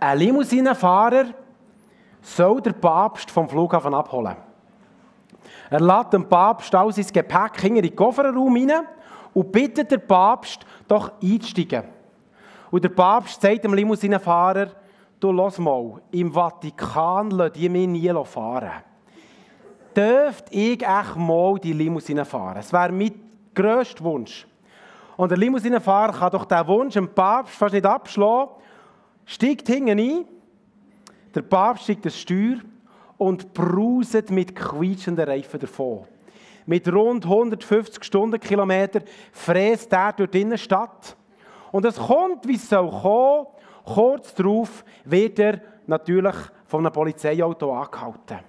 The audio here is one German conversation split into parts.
Ein Limousinenfahrer soll der Papst vom Flughafen abholen. Er lädt den Papst all sein Gepäck in den Kofferraum hinein und bittet den Papst, doch einzusteigen. Und der Papst sagt dem Limousinenfahrer, du lass mal, im Vatikan lassen die mich nie fahren. Dürfte ich echt mal die Limousine fahren? Das wäre mein grösster Wunsch. Und der Limousinenfahrer kann doch diesen Wunsch dem Papst fast nicht abschlagen, steigt hinten ein, der Papst steigt das Steuer und bruset mit quietschenden Reifen davon. Mit rund 150 Stundenkilometern fräst er durch die Innenstadt. Und es kommt, wie es soll kommen. Kurz darauf wird er natürlich von einem Polizeiauto angehalten.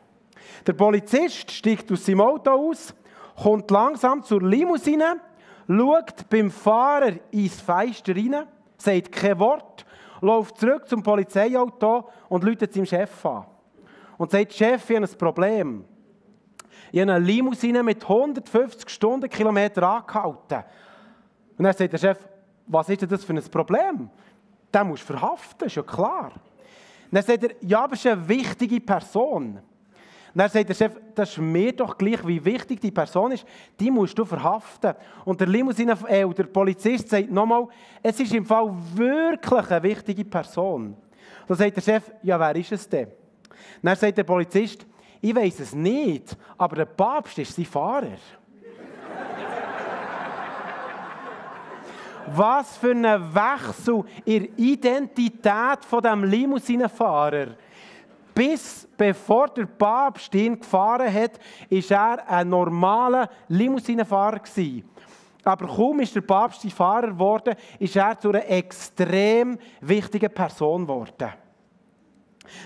Der Polizist steigt aus seinem Auto aus, kommt langsam zur Limousine, schaut beim Fahrer ins Fenster rein, sagt kein Wort, läuft zurück zum Polizeiauto und läutet seinem Chef an. Und sagt, Chef, ich habe ein Problem. Ich habe eine Limousine mit 150 Stundenkilometern angehalten. Und dann sagt der Chef, was ist denn das für ein Problem? Den musst du verhaften, ist ja klar. Und dann sagt er, ja, aber es ist eine wichtige Person. Dann sagt der Chef, das ist mir doch gleich, wie wichtig die Person ist, die musst du verhaften. Und der Limousine, äh, der Polizist sagt nochmal, es ist im Fall wirklich eine wichtige Person. Dann sagt der Chef, ja, wer ist es denn? Dann sagt der Polizist, ich weiß es nicht, aber der Papst ist sein Fahrer. Was für ein Wechsel in der Identität von dem Limousinenfahrer. Bis bevor der Papst ihn gefahren hat, war er ein normaler Limousinenfahrer. Aber kaum ist der Papst sein Fahrer geworden, ist er zu einer extrem wichtigen Person geworden.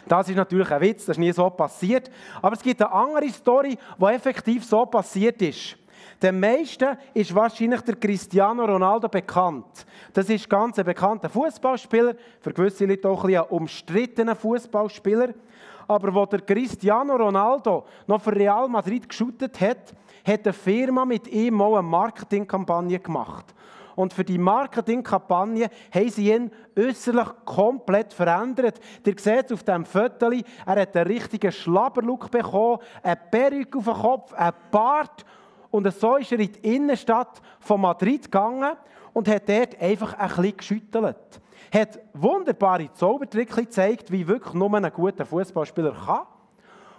Das ist natürlich ein Witz, das ist nie so passiert. Aber es gibt eine andere Story, die effektiv so passiert ist. Den meisten ist wahrscheinlich der Cristiano Ronaldo bekannt. Das ist ganz ein bekannter Fußballspieler, für gewisse Leute auch ein, ein umstrittener Fußballspieler. Aber wo der Cristiano Ronaldo noch für Real Madrid geschootet hat, hat eine Firma mit ihm mal eine Marketingkampagne gemacht. Und für die Marketingkampagne haben sie ihn äußerlich komplett verändert. Ihr seht auf diesem Foto, er hat einen richtigen Schlabberlook bekommen, eine Perücke auf dem Kopf, einen Bart. Und so ist er in die Innenstadt von Madrid gegangen und hat dort einfach ein bisschen geschüttelt. Hat wunderbare Zaubertricks gezeigt, wie wirklich nur ein guter Fußballspieler kann.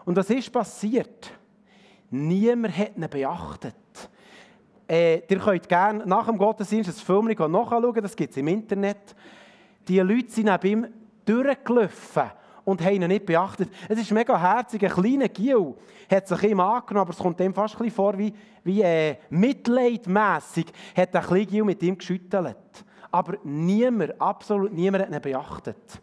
Und was ist passiert? Niemand hat ihn beachtet. Äh, ihr könnt gerne nach dem Gottesdienst das Film nachschauen, das gibt es im Internet. Die Leute sind neben ihm durchgelaufen und haben ihn nicht beachtet. Es ist mega herzig, ein kleiner Gil hat sich ihm angenommen, aber es kommt dem fast ein vor wie, wie äh, mitleidmässig, hat ein kleiner Gil mit ihm geschüttelt. Aber niemand, absolut niemand hat ihn beachtet.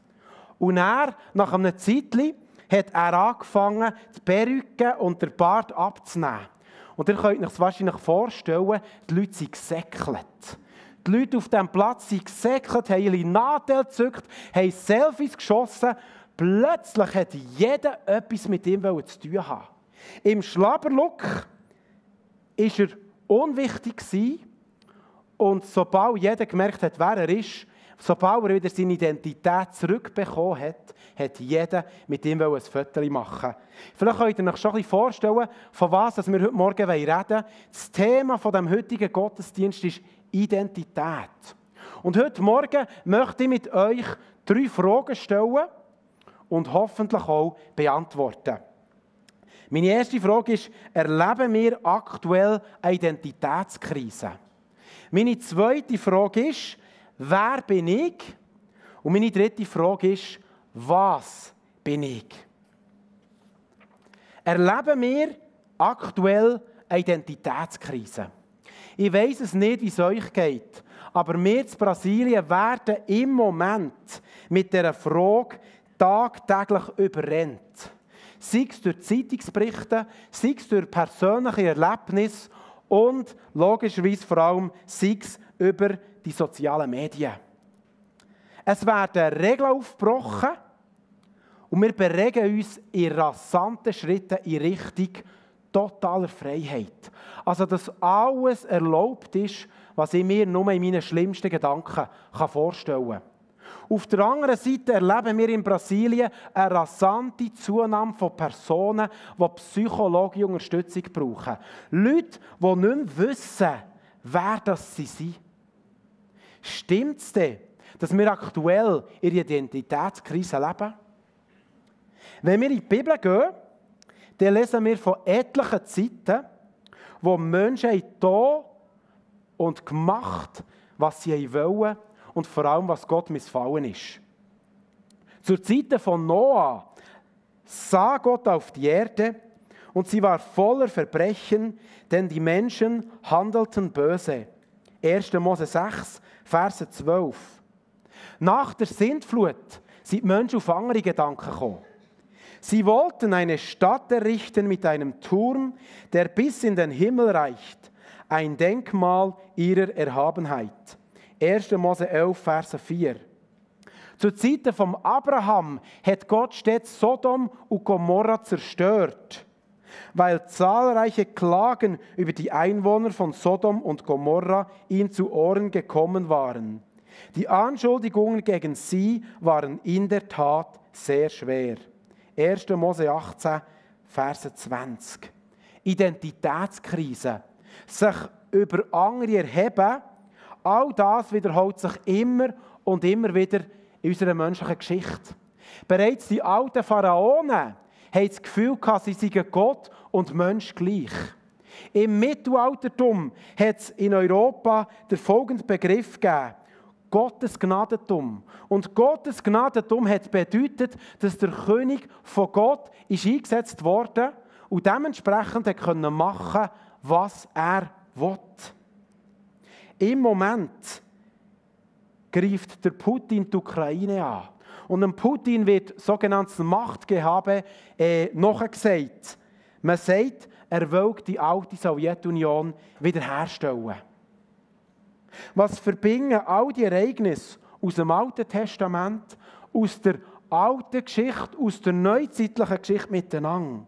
Und er, nach einem Zeitchen, hat er angefangen, die Perücke und den Bart abzunehmen. Und ihr könnt euch das wahrscheinlich vorstellen, die Leute sind gesäckelt. Die Leute auf diesem Platz sind gesäckelt, haben ihre Nadel gezückt, haben Selfies geschossen. Plötzlich hat jeder etwas mit ihm zu tun haben. Im Schlabberlook war er unwichtig und sobald jeder gemerkt hat, wer er ist, sobald er wieder seine Identität zurückbekommen hat, hat jeder mit ihm ein Foto machen Vielleicht könnt ihr euch schon ein bisschen vorstellen, von was wir heute Morgen reden wollen. Das Thema des heutigen Gottesdienstes ist Identität. Und heute Morgen möchte ich mit euch drei Fragen stellen und hoffentlich auch beantworten. Meine erste Frage ist, erleben wir aktuell eine Identitätskrise? Meine zweite Frage ist, wer bin ich? Und meine dritte Frage ist, was bin ich? Erleben wir aktuell eine Identitätskrise? Ich weiß es nicht, wie es euch geht, aber wir in Brasilien werden im Moment mit der Frage tagtäglich überrennt. Sei es durch Zeitungsberichte, sei es durch persönliche Erlebnisse und logischerweise vor allem sei es über die sozialen Medien. Es werden Regeln aufgebrochen und wir bewegen uns in rasanten Schritten in Richtung totaler Freiheit. Also, dass alles erlaubt ist, was ich mir nur in meinen schlimmsten Gedanken vorstellen kann. Auf der anderen Seite erleben wir in Brasilien eine rasante Zunahme von Personen, die psychologische Unterstützung brauchen. Leute, die nicht mehr wissen, wer das sie sind. Stimmt es denn, dass wir aktuell ihre Identitätskrise leben? Wenn wir in die Bibel gehen, dann lesen wir von etlichen Zeiten, wo Menschen da und gemacht, was sie wollen und vor allem, was Gott missfallen ist. Zur Zeit von Noah sah Gott auf die Erde und sie war voller Verbrechen, denn die Menschen handelten böse. 1. Mose 6, Verse 12. Nach der Sintflut sind die Menschen auf andere Gedanken gekommen. Sie wollten eine Stadt errichten mit einem Turm, der bis in den Himmel reicht, ein Denkmal ihrer Erhabenheit. 1. Mose 11, Verse 4. Zu Zeiten von Abraham hat Gott stets Sodom und Gomorra zerstört, weil zahlreiche Klagen über die Einwohner von Sodom und Gomorra ihm zu Ohren gekommen waren. Die Anschuldigungen gegen sie waren in der Tat sehr schwer. 1. Mose 18, Verse 20. Identitätskrise. Sich über andere erheben All das wiederholt sich immer und immer wieder in unserer menschlichen Geschichte. Bereits die alten Pharaonen haben das Gefühl sie seien Gott und Mensch gleich. Im Mittelaltertum hat es in Europa den folgenden Begriff gegeben. Gottes Gnadentum. Und Gottes Gnadentum hat bedeutet, dass der König von Gott ist eingesetzt wurde und dementsprechend machen konnte, was er will. Im Moment greift der Putin die Ukraine an. Und dem Putin wird sogenanntes Machtgehabe äh, nachgesagt. Man sagt, er will die alte Sowjetunion wiederherstellen. Was verbinden all die Ereignisse aus dem Alten Testament, aus der alten Geschichte, aus der neuzeitlichen Geschichte miteinander?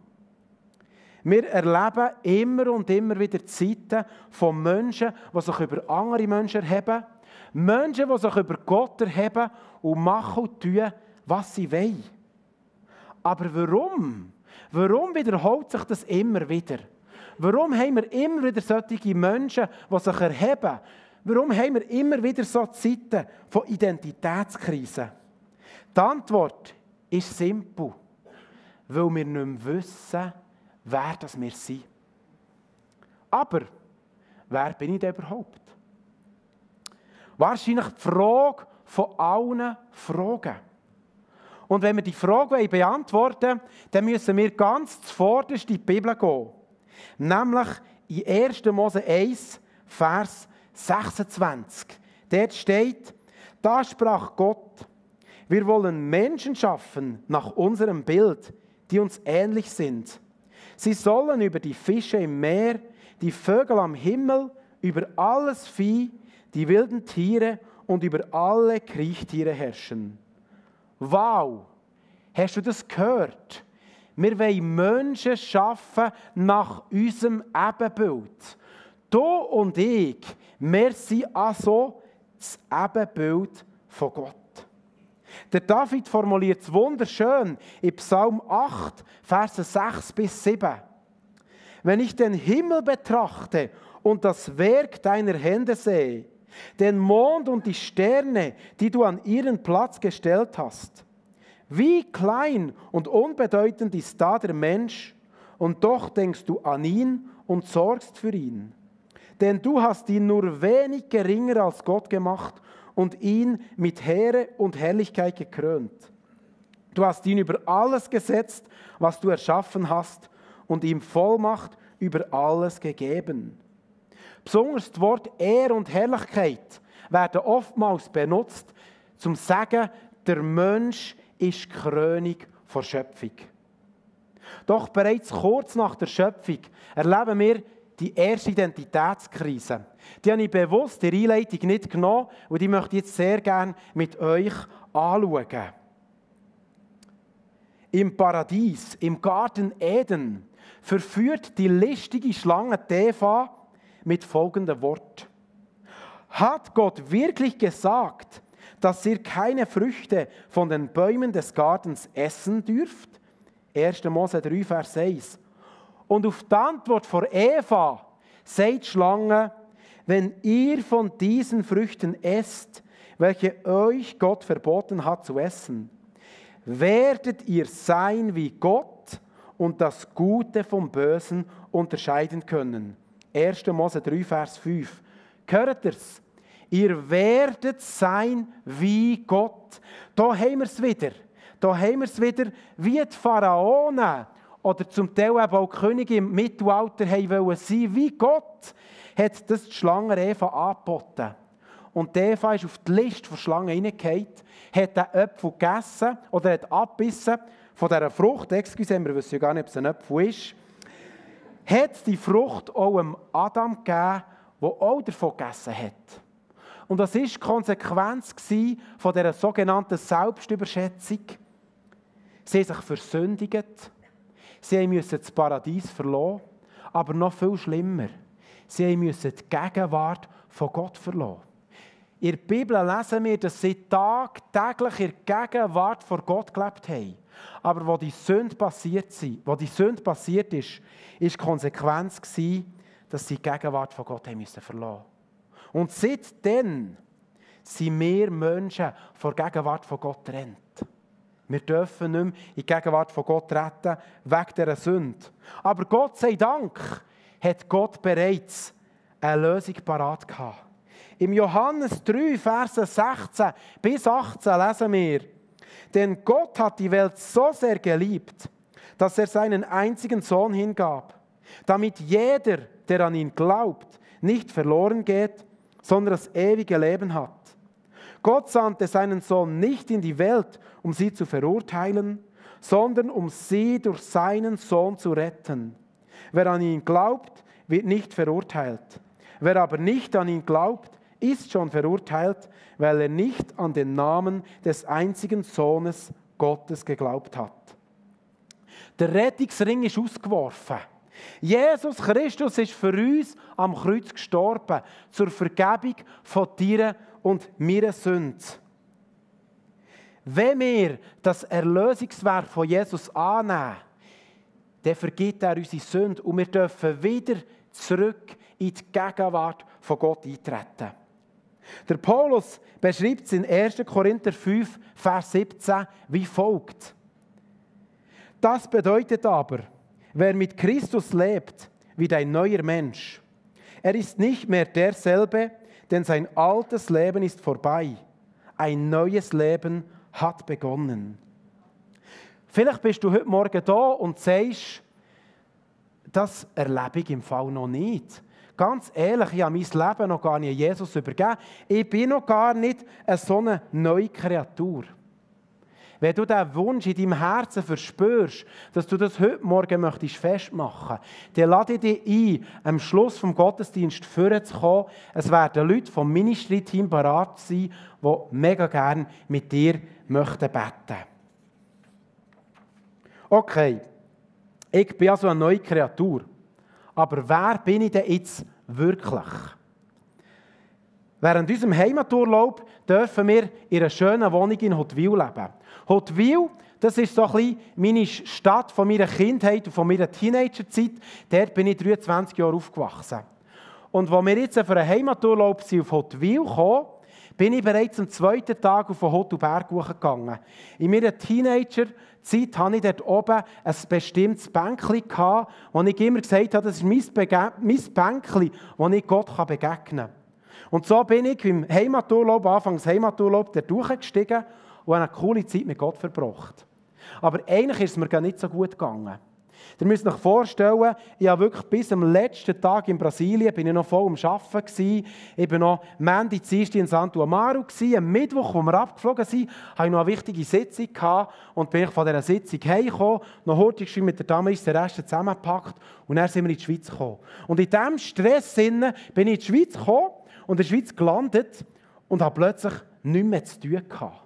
Wir erleben immer und immer wieder Zeiten von Menschen, die sich über andere Menschen erheben. Menschen, die sich über Gott erheben und machen und tun, was sie wollen. Aber warum? Warum wiederholt sich das immer wieder? Warum haben wir immer wieder solche Menschen, die sich erheben? Warum haben wir immer wieder so Zeiten von Identitätskrise? Die Antwort ist simpel. Weil wir nicht mehr wissen, wer das wir sind. Aber wer bin ich denn überhaupt? Wahrscheinlich die Frage von allen Fragen. Und wenn wir die Frage beantworten wollen, dann müssen wir ganz zuvorderst in die Bibel gehen. Nämlich in 1. Mose 1, Vers 26. Dort steht, da sprach Gott, wir wollen Menschen schaffen nach unserem Bild, die uns ähnlich sind Sie sollen über die Fische im Meer, die Vögel am Himmel, über alles Vieh, die wilden Tiere und über alle Kriechtiere herrschen. Wow! Hast du das gehört? Wir wollen Menschen schaffen nach unserem Ebenbild. Du und ich, wir sind also das Ebenbild von Gott. Der David formuliert es wunderschön in Psalm 8, Verse 6 bis 7. Wenn ich den Himmel betrachte und das Werk deiner Hände sehe, den Mond und die Sterne, die du an ihren Platz gestellt hast, wie klein und unbedeutend ist da der Mensch, und doch denkst du an ihn und sorgst für ihn. Denn du hast ihn nur wenig geringer als Gott gemacht und ihn mit Heere und Herrlichkeit gekrönt. Du hast ihn über alles gesetzt, was du erschaffen hast, und ihm Vollmacht über alles gegeben. Besonders das Wort Ehre und Herrlichkeit werden oftmals benutzt, zum zu sagen, der Mensch ist die Krönung der Schöpfung. Doch bereits kurz nach der Schöpfung erleben wir die erste Identitätskrise. Die habe ich bewusst der Einleitung nicht genommen und die möchte ich jetzt sehr gerne mit euch anschauen. Im Paradies, im Garten Eden, verführt die listige Schlange Eva mit folgendem Wort. Hat Gott wirklich gesagt, dass ihr keine Früchte von den Bäumen des Gartens essen dürft? 1. Mose 3, Vers 1. Und auf die Antwort von Eva sagt Schlange, wenn ihr von diesen Früchten esst, welche euch Gott verboten hat zu essen, werdet ihr sein wie Gott und das Gute vom Bösen unterscheiden können. 1. Mose 3, Vers 5. Hört ihr's? Ihr werdet sein wie Gott. Da haben wir es wieder. Da haben wir es wieder, wie die Pharaonen oder zum Teil eben auch Könige im Mittelalter wollen sein, wie Gott, hat das die Schlange Eva angeboten. Und Eva ist auf die Liste der Schlangen hineingehauen, hat den Apfel gegessen oder hat abbissen von dieser Frucht, excuse, wir wissen ja gar nicht, ob es ein Apfel ist, hat die Frucht auch dem Adam gegeben, der auch davon gegessen hat. Und das war die Konsequenz von dieser sogenannten Selbstüberschätzung. Sie haben sich versündigt, sie mussten das Paradies verlassen, aber noch viel schlimmer, sie mussten die Gegenwart von Gott verlassen. In der Bibel lesen wir, dass sie tagtäglich in der Gegenwart vor Gott gelebt haben. Aber wo die Sünde passiert, sind, wo die Sünde passiert ist, war die Konsequenz, dass sie die Gegenwart von Gott haben müssen verlassen Und seitdem sind wir Menschen vor der Gegenwart von Gott trennt. Wir dürfen nicht mehr in die Gegenwart von Gott retten, wegen dieser Sünde. Aber Gott sei Dank hat Gott bereits eine Lösung parat gehabt. Im Johannes 3, Verse 16 bis 18 lesen wir, denn Gott hat die Welt so sehr geliebt, dass er seinen einzigen Sohn hingab, damit jeder, der an ihn glaubt, nicht verloren geht, sondern das ewige Leben hat. Gott sandte seinen Sohn nicht in die Welt, um sie zu verurteilen, sondern um sie durch seinen Sohn zu retten. Wer an ihn glaubt, wird nicht verurteilt. Wer aber nicht an ihn glaubt, ist schon verurteilt, weil er nicht an den Namen des einzigen Sohnes Gottes geglaubt hat. Der Rettungsring ist ausgeworfen. Jesus Christus ist für uns am Kreuz gestorben, zur Vergebung von dir und meiner Sünde. Wenn wir das Erlösungswerk von Jesus annehmen, dann vergibt er unsere Sünde und wir dürfen wieder zurück in die Gegenwart von Gott eintreten. Der Paulus beschreibt es in 1. Korinther 5, Vers 17 wie folgt. Das bedeutet aber, wer mit Christus lebt, wie ein neuer Mensch. Er ist nicht mehr derselbe, denn sein altes Leben ist vorbei. Ein neues Leben hat begonnen. Vielleicht bist du heute Morgen da und sagst, das erlebe ich im Fall noch nicht. Ganz ehrlich, ich habe mein Leben noch gar nicht Jesus übergeben. Ich bin noch gar nicht eine so eine neue Kreatur. Wenn du diesen Wunsch in deinem Herzen verspürst, dass du das heute Morgen möchtest festmachen dann lade ich dich ein, am Schluss vom Gottesdienst vorzukommen. Es werden Leute vom Ministry-Team parat sein, die mega gerne mit dir möchten beten. Okay, ich bin also eine neue Kreatur. Aber wer bin ich denn jetzt wirklich? Während unserem Heimaturlaub dürfen wir in einer schönen Wohnung in Hotwil leben. Hotwil, das ist so ein meine Stadt von meiner Kindheit und von meiner Teenagerzeit. Dort bin ich 23 Jahre aufgewachsen. Und als wir jetzt für einen Heimaturlaub auf Hotwil gekommen, bin ich bereits am zweiten Tag auf den Hotelberg gegangen. In meiner Teenagerzeit hatte ich dort oben ein bestimmtes Bänkchen, wo ich immer gesagt habe, das ist mein, mein Bänkchen, wo ich Gott begegnen kann. Und so bin ich im Heimaturlaub, anfangs Heimaturlaub, dort durchgestiegen und eine coole Zeit mit Gott verbracht. Aber eigentlich ist es mir gar nicht so gut gegangen. Ihr müsst euch vorstellen, ich habe wirklich bis am letzten Tag in Brasilien bin ich noch voll am Arbeiten gewesen. Ich war noch Mandy, Dienstag in Santo Amaro. Am Mittwoch, wo wir abgeflogen sind, hatte ich noch eine wichtige Sitzung gehabt und bin ich von dieser Sitzung heimgekommen, noch heute mit der Damaris den Rest zusammengepackt und dann sind wir in die Schweiz gekommen. Und in diesem Stress bin ich in die Schweiz gekommen und in der Schweiz gelandet und habe plötzlich nichts mehr zu tun gehabt.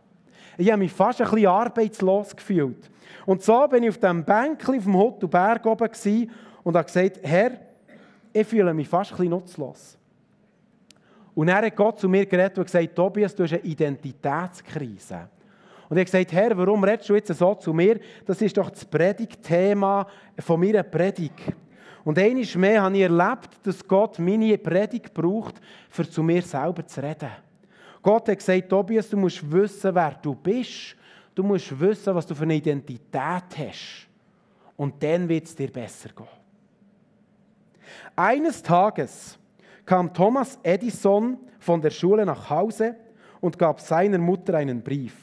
Ich habe mich fast ein bisschen arbeitslos gefühlt. Und so bin ich auf dem Bänkchen auf dem Hotelberg oben und habe gesagt, Herr, ich fühle mich fast ein bisschen nutzlos. Und dann hat Gott zu mir geredet und gesagt, Tobias, du hast eine Identitätskrise. Und er hat gesagt, Herr, warum redest du jetzt so zu mir? Das ist doch das Predigtthema von meiner Predigt. Und einmal mehr habe ich erlebt, dass Gott meine Predigt braucht, um zu mir selber zu reden. Gott hat gesagt, Tobias, du musst wissen, wer du bist. Du musst wissen, was du für eine Identität hast. Und dann wird es dir besser gehen. Eines Tages kam Thomas Edison von der Schule nach Hause und gab seiner Mutter einen Brief.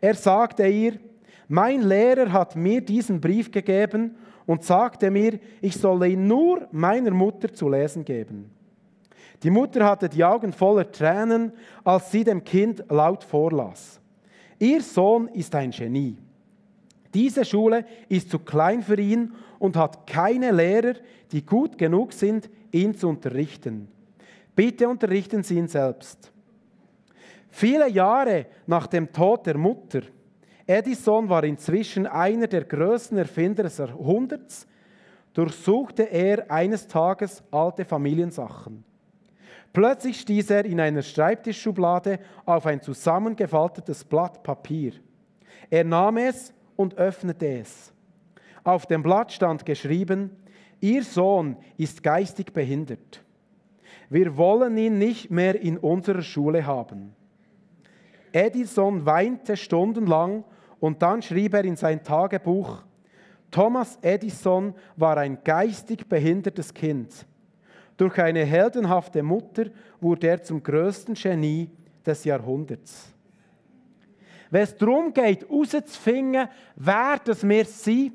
Er sagte ihr, mein Lehrer hat mir diesen Brief gegeben und sagte mir, ich solle ihn nur meiner Mutter zu lesen geben. Die Mutter hatte die Augen voller Tränen, als sie dem Kind laut vorlas. Ihr Sohn ist ein Genie. Diese Schule ist zu klein für ihn und hat keine Lehrer, die gut genug sind, ihn zu unterrichten. Bitte unterrichten Sie ihn selbst. Viele Jahre nach dem Tod der Mutter, Edison war inzwischen einer der größten Erfinder des Jahrhunderts, durchsuchte er eines Tages alte Familiensachen. Plötzlich stieß er in einer Schreibtischschublade auf ein zusammengefaltetes Blatt Papier. Er nahm es und öffnete es. Auf dem Blatt stand geschrieben, Ihr Sohn ist geistig behindert. Wir wollen ihn nicht mehr in unserer Schule haben. Edison weinte stundenlang und dann schrieb er in sein Tagebuch, Thomas Edison war ein geistig behindertes Kind. Durch eine heldenhafte Mutter wurde er zum größten Genie des Jahrhunderts. Wenn es darum geht, herauszufinden, wer das wir sind,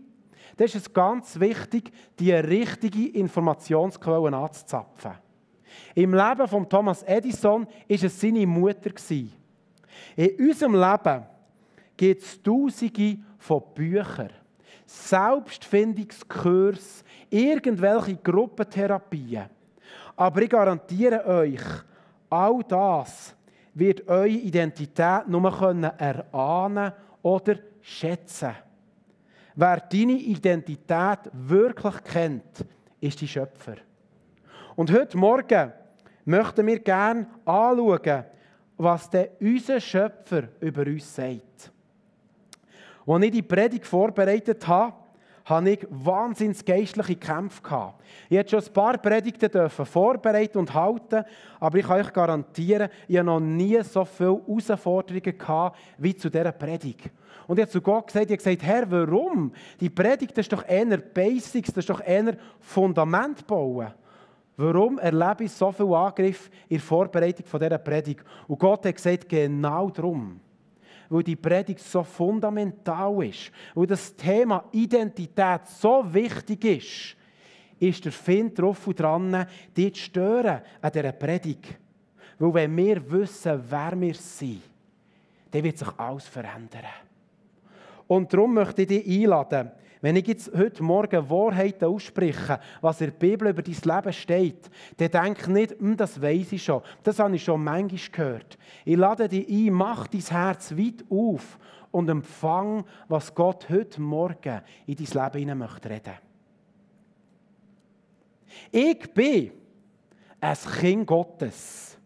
dann ist es ganz wichtig, die richtige Informationsquelle anzuzapfen. Im Leben von Thomas Edison ist es seine Mutter. In unserem Leben gibt es Tausende von Büchern, Selbstfindungskurs, irgendwelche Gruppentherapien. Aber ich garantiere euch, all das wird eure Identität nur erahnen oder schätzen. Wer deine Identität wirklich kennt, ist die Schöpfer. Und heute Morgen möchten wir gerne anschauen, was denn unser Schöpfer über uns sagt. Als ich die Predigt vorbereitet habe, hatte ich wahnsinnig geistliche Kämpfe. Gehabt. Ich durfte schon ein paar Predigten vorbereiten und halten, aber ich kann euch garantieren, ich habe noch nie so viele Herausforderungen gehabt wie zu dieser Predigt. Und ich habe zu Gott gesagt, ich habe gesagt, Herr, warum? Die Predigt das ist doch eher Basics, das ist doch eher Fundament bauen. Warum erlebe ich so viel Angriff in der Vorbereitung dieser Predigt? Und Gott hat gesagt, genau darum weil die Predigt so fundamental ist, weil das Thema Identität so wichtig ist, ist der Find drauf und dran, die zu stören an dieser Predigt. Weil wenn wir wissen, wer wir sind, dann wird sich alles verändern. Und darum möchte ich dich einladen, wenn ich jetzt heute Morgen Wahrheiten ausspreche, was in der Bibel über dein Leben steht, dann denk nicht, hm, das weiß ich schon, das habe ich schon manchmal gehört. Ich lade dich ein, mach dein Herz weit auf und empfang, was Gott heute Morgen in dein Leben hinein möchte reden. Ich bin ein Kind Gottes.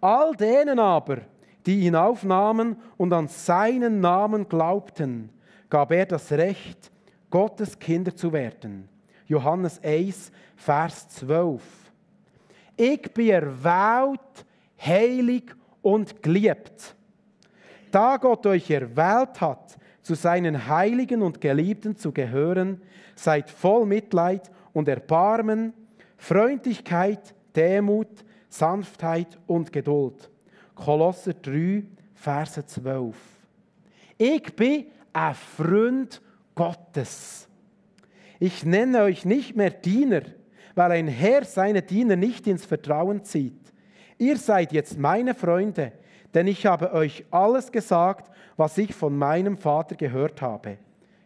All denen aber, die ihn aufnahmen und an seinen Namen glaubten, gab er das Recht, Gottes Kinder zu werden. Johannes 1, Vers 12. Ich bin erwählt, heilig und geliebt. Da Gott euch erwählt hat, zu seinen Heiligen und Geliebten zu gehören, seid voll Mitleid und Erbarmen, Freundlichkeit, Demut, Sanftheit und Geduld. Kolosser 3, Verse 12. Ich bin ein Freund Gottes. Ich nenne euch nicht mehr Diener, weil ein Herr seine Diener nicht ins Vertrauen zieht. Ihr seid jetzt meine Freunde, denn ich habe euch alles gesagt, was ich von meinem Vater gehört habe.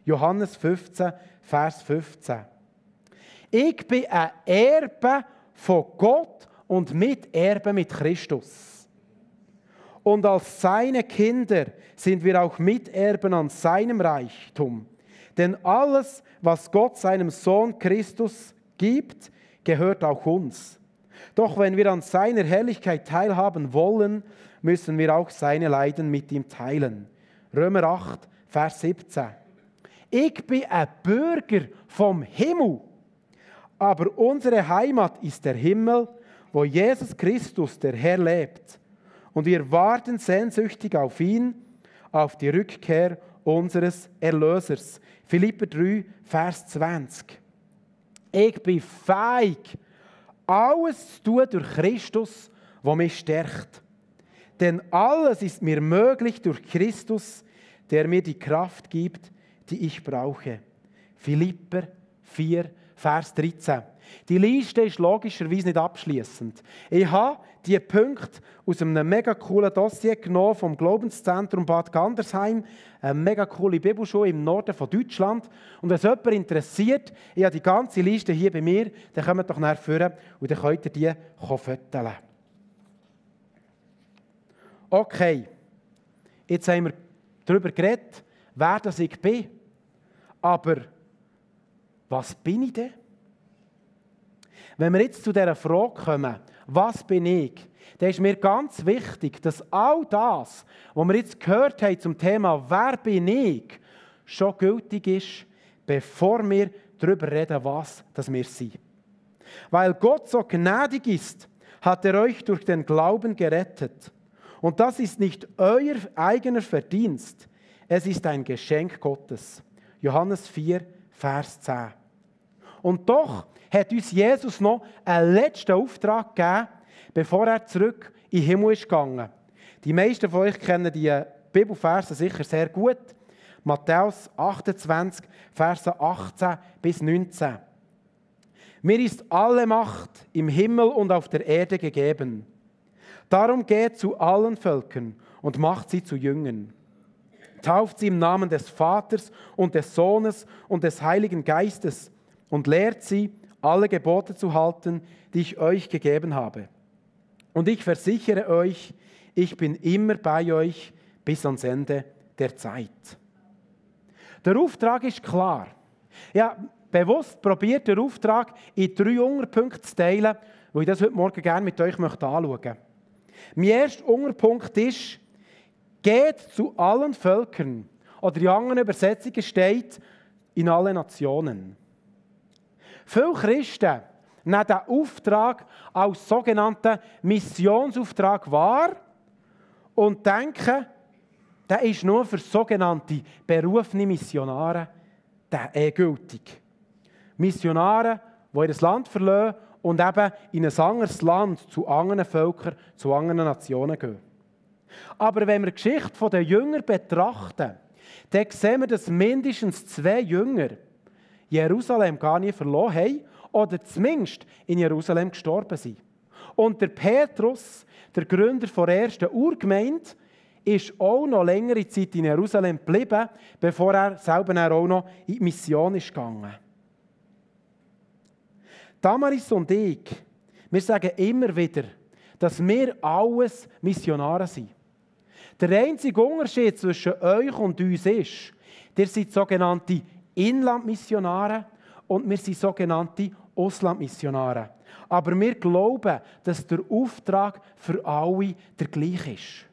Johannes 15, Vers 15. Ich bin ein Erbe von Gott und Miterbe mit Christus. Und als seine Kinder sind wir auch Miterben an seinem Reichtum. Denn alles, was Gott seinem Sohn Christus gibt, gehört auch uns. Doch wenn wir an seiner Herrlichkeit teilhaben wollen, müssen wir auch seine Leiden mit ihm teilen. Römer 8, Vers 17. Ich bin ein Bürger vom Himmel, aber unsere Heimat ist der Himmel, wo Jesus Christus, der Herr, lebt. Und wir warten sehnsüchtig auf ihn, auf die Rückkehr unseres Erlösers. Philipper 3, Vers 20. Ich bin fähig, alles zu tun durch Christus, der mich stärkt. Denn alles ist mir möglich durch Christus, der mir die Kraft gibt, die ich brauche. Philipper 4, Vers 13. Die Liste ist logischerweise nicht abschließend. Ich habe die Punkte aus einem mega coolen Dossier genommen vom Glaubenszentrum Bad Gandersheim, eine mega coole Bibelschule im Norden von Deutschland. Und wenn es jemand interessiert, ich habe die ganze Liste hier bei mir, dann kommt doch nachher führen und dann könnt ihr die fotografieren. Okay, jetzt haben wir darüber geredet, wer das ich bin. Aber was bin ich denn? Wenn wir jetzt zu dieser Frage kommen, was bin ich, dann ist mir ganz wichtig, dass all das, was wir jetzt gehört haben zum Thema Wer bin ich, schon gültig ist, bevor wir darüber reden, was das wir sind. Weil Gott so gnädig ist, hat er euch durch den Glauben gerettet. Und das ist nicht euer eigener Verdienst, es ist ein Geschenk Gottes. Johannes 4, Vers 10. Und doch hat uns Jesus noch einen letzten Auftrag gegeben, bevor er zurück in den Himmel ist gegangen. Die meisten von euch kennen die Bibelverse sicher sehr gut. Matthäus 28, Verse 18 bis 19. Mir ist alle Macht im Himmel und auf der Erde gegeben. Darum geht zu allen Völkern und macht sie zu Jüngern. Tauft sie im Namen des Vaters und des Sohnes und des Heiligen Geistes und lehrt sie, alle Gebote zu halten, die ich euch gegeben habe. Und ich versichere euch, ich bin immer bei euch bis ans Ende der Zeit. Der Auftrag ist klar. Ja, bewusst probiert der Auftrag in drei Unterpunkte zu teilen, wo ich das heute Morgen gerne mit euch anschauen möchte. Mein erster Unterpunkt ist, geht zu allen Völkern. Oder in anderen Übersetzungen steht, in alle Nationen. Viele Christen nehmen diesen Auftrag als sogenannten Missionsauftrag wahr und denken, der ist nur für sogenannte berufene Missionare äh, gültig. Missionare, die ihr Land verlassen und eben in ein anderes Land zu anderen Völkern, zu anderen Nationen gehen. Aber wenn wir die Geschichte der Jünger betrachten, dann sehen wir, dass mindestens zwei Jünger Jerusalem gar nie verloren haben oder zumindest in Jerusalem gestorben sind. Und der Petrus, der Gründer der ersten Urgemeinde, ist auch noch längere Zeit in Jerusalem geblieben, bevor er selber auch noch in die Mission ist gegangen. Damaris und ich, wir sagen immer wieder, dass wir alles Missionare sind. Der einzige Unterschied zwischen euch und uns ist, ihr seid sogenannte Inlandmissionare und wir sind sogenannte Auslandmissionare. Aber wir glauben, dass der Auftrag für alle der gleiche ist.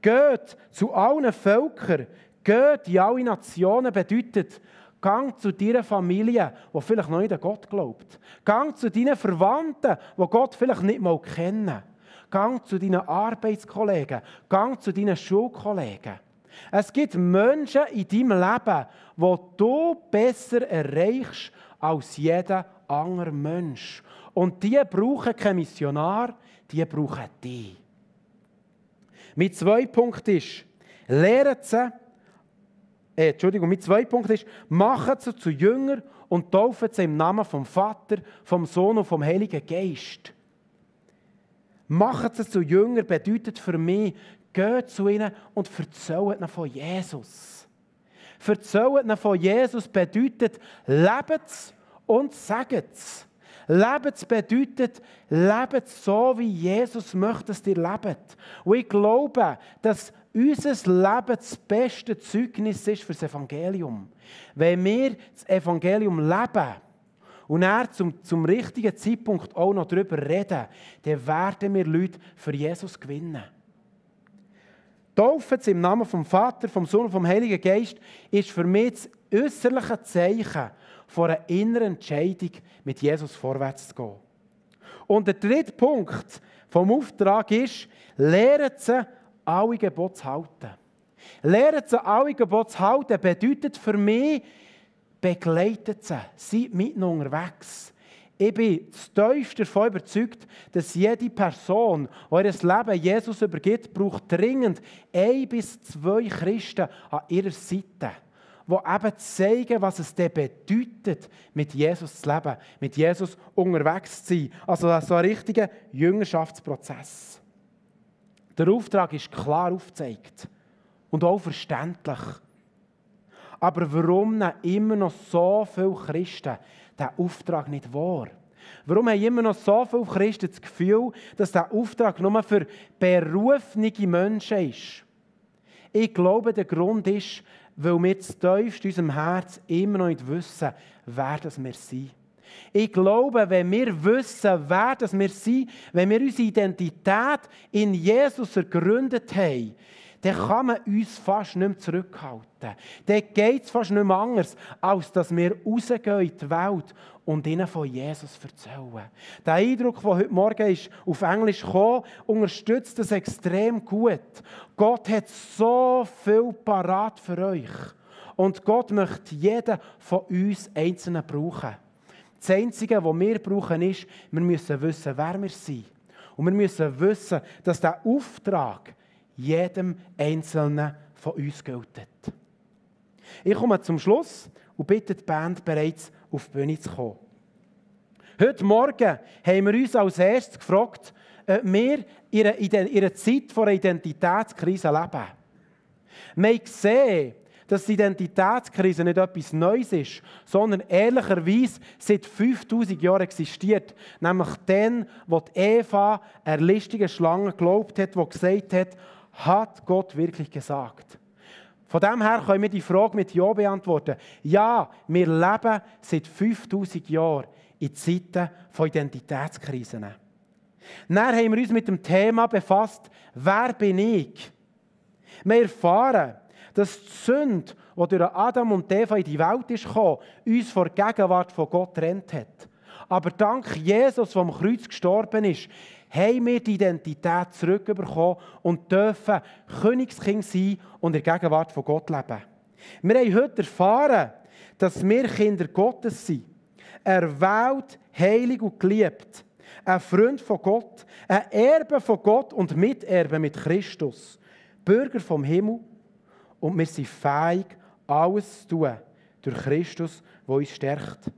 Geht zu allen Völkern, geht in alle Nationen bedeutet, Gang zu deiner Familie, die vielleicht noch nicht an Gott glaubt. Gang zu deinen Verwandten, die Gott vielleicht nicht mal kennen. Gang zu deinen Arbeitskollegen. Gang zu deinen Schulkollegen. Es gibt Menschen in deinem Leben, wo du besser erreichst als jeder andere Mensch. Und die brauchen keinen Missionar, die brauchen dich. Mit zwei Punkten ist, lehren sie, äh, Entschuldigung, mit zwei Punkten ist, machen sie zu Jünger und taufen sie im Namen vom Vater, vom Sohn und vom Heiligen Geist. Machen sie zu Jünger bedeutet für mich, geht zu ihnen und erzählt ihnen von Jesus. Erzählt ihnen von Jesus bedeutet, lebt und sagt es. Lebt bedeutet, lebt so, wie Jesus möchte, dass ihr lebt. Und ich glaube, dass unser Leben das beste Zeugnis ist für das Evangelium. Wenn wir das Evangelium leben und er zum, zum richtigen Zeitpunkt auch noch darüber reden, dann werden wir Leute für Jesus gewinnen. Taufen im Namen vom Vater, vom Sohn und vom Heiligen Geist ist für mich das äußerliche Zeichen von einer inneren Entscheidung, mit Jesus vorwärts zu gehen. Und der dritte Punkt vom Auftrag ist, lehren sie, alle Gebote zu halten. Lehren sie, alle Gebote zu halten, bedeutet für mich, begleitet sie, seid mit unterwegs. Ich bin tiefst davon überzeugt, dass jede Person, die ihr Leben Jesus übergibt, braucht dringend ein bis zwei Christen an ihrer Seite, die eben zeigen, was es bedeutet, mit Jesus zu leben, mit Jesus unterwegs zu sein. Also so ein richtiger Jüngerschaftsprozess. Der Auftrag ist klar aufgezeigt und auch verständlich. Aber warum nehmen immer noch so viele Christen diesen Auftrag nicht wahr? Warum haben immer noch so viele Christen das Gefühl, dass dieser Auftrag nur für berufene Menschen ist? Ich glaube, der Grund ist, weil wir zu tiefst in unserem Herz immer noch nicht wissen, wer das wir sind. Ich glaube, wenn wir wissen, wer das wir sind, wenn wir unsere Identität in Jesus ergründet haben, dann kann man uns fast nicht mehr zurückhalten. Dann geht es fast nicht mehr anders, als dass wir rausgehen in die Welt und ihnen von Jesus erzählen. Der Eindruck, der heute Morgen ist, auf Englisch kam, unterstützt das extrem gut. Gott hat so viel parat für euch. Und Gott möchte jeden von uns Einzelnen brauchen. Das Einzige, was wir brauchen, ist, wir müssen wissen, wer wir sind. Und wir müssen wissen, dass der Auftrag jedem Einzelnen von uns gilt. Ich komme zum Schluss und bitte die Band bereits auf die Bühne zu kommen. Heute Morgen haben wir uns als erstes gefragt, ob wir in einer Zeit von einer Identitätskrise leben. Wir haben gesehen, dass die Identitätskrise nicht etwas Neues ist, sondern ehrlicherweise seit 5000 Jahren existiert. Nämlich dann, wo die Eva einer listigen Schlange geglaubt hat, die gesagt hat, hat Gott wirklich gesagt? Von dem her können wir die Frage mit Ja beantworten. Ja, wir leben seit 5000 Jahren in Zeiten von Identitätskrisen. Dann haben wir uns mit dem Thema befasst, wer bin ich? Wir erfahren, dass die Sünde, die durch Adam und Eva in die Welt ist uns vor der Gegenwart von Gott trennt hat. Aber dank Jesus, der am Kreuz gestorben ist, haben wir die Identität zurückbekommen und dürfen Königskind sein und in der Gegenwart von Gott leben. Wir haben heute erfahren, dass wir Kinder Gottes sind. Erwählt, heilig und geliebt. Ein Freund von Gott, ein Erbe von Gott und Miterbe mit Christus. Bürger vom Himmel. Und wir sind fähig, alles zu tun durch Christus, der uns stärkt.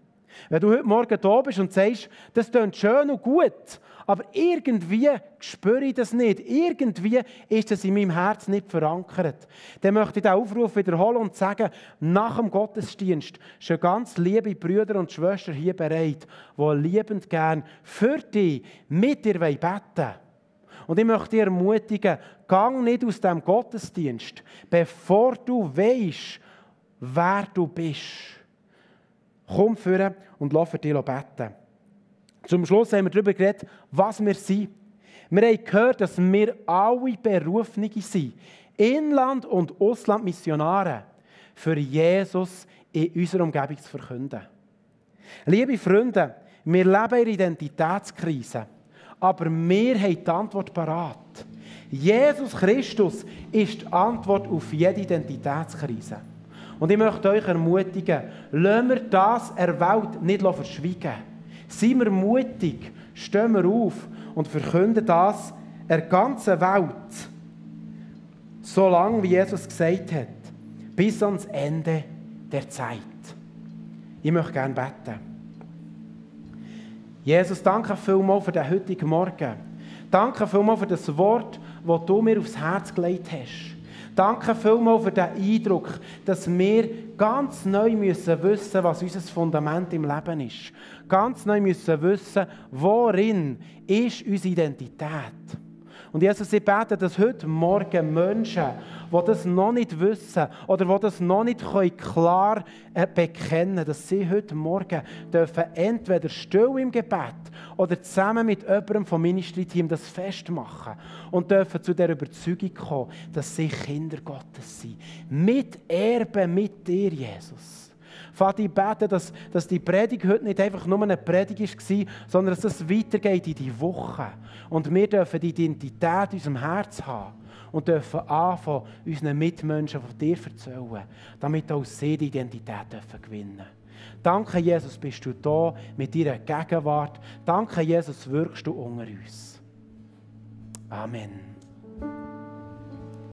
Wenn du heute Morgen da bist und sagst, das klingt schön und gut, aber irgendwie spüre ich das nicht. Irgendwie ist das in meinem Herz nicht verankert. Dann möchte ich den Aufruf wiederholen und sagen, nach dem Gottesdienst schon ganz liebe Brüder und Schwestern hier bereit, die liebend gern für dich mit dir beten wollen. Und ich möchte dich ermutigen, gang nicht aus dem Gottesdienst, bevor du weißt, wer du bist. Komm führen und lass für dich beten. Zum Schluss haben wir darüber geredet, was wir sind. Wir haben gehört, dass wir alle Berufene sind, Inland- und Auslandmissionare, für Jesus in unserer Umgebung zu verkünden. Liebe Freunde, wir leben in Identitätskrise, aber wir haben die Antwort parat. Jesus Christus ist die Antwort auf jede Identitätskrise. Und ich möchte euch ermutigen, lassen wir das erwählt nicht verschweigen. Seien wir mutig, stehen wir auf und verkünden das der ganzen Welt, so lange wie Jesus gesagt hat, bis ans Ende der Zeit. Ich möchte gerne beten. Jesus, danke vielmals für den heutigen Morgen. Danke vielmals für das Wort, das du mir aufs Herz gelegt hast. Danke vielmals für den Eindruck, dass wir ganz neu müssen wissen, was unser Fundament im Leben ist. Ganz neu müssen wissen, worin ist unsere Identität. Und Und Jesus, ich bete, dass heute Morgen Menschen, die das noch nicht wissen oder die das noch nicht klar äh, bekennen können, dass sie heute Morgen dürfen entweder still im Gebet oder zusammen mit jemandem vom Ministry-Team das festmachen und dürfen zu der Überzeugung kommen, dass sie Kinder Gottes sind. Mit Erben mit dir, Jesus. Vater, ich bete, dass, dass die Predigt heute nicht einfach nur eine Predigt war, sondern dass es weitergeht in die Woche. Und wir dürfen die Identität in unserem Herz haben und dürfen anfangen, unseren Mitmenschen von dir zu erzählen, damit auch sie die Identität dürfen gewinnen Danke, Jesus, bist du da mit deiner Gegenwart. Danke, Jesus, wirkst du unter uns. Amen.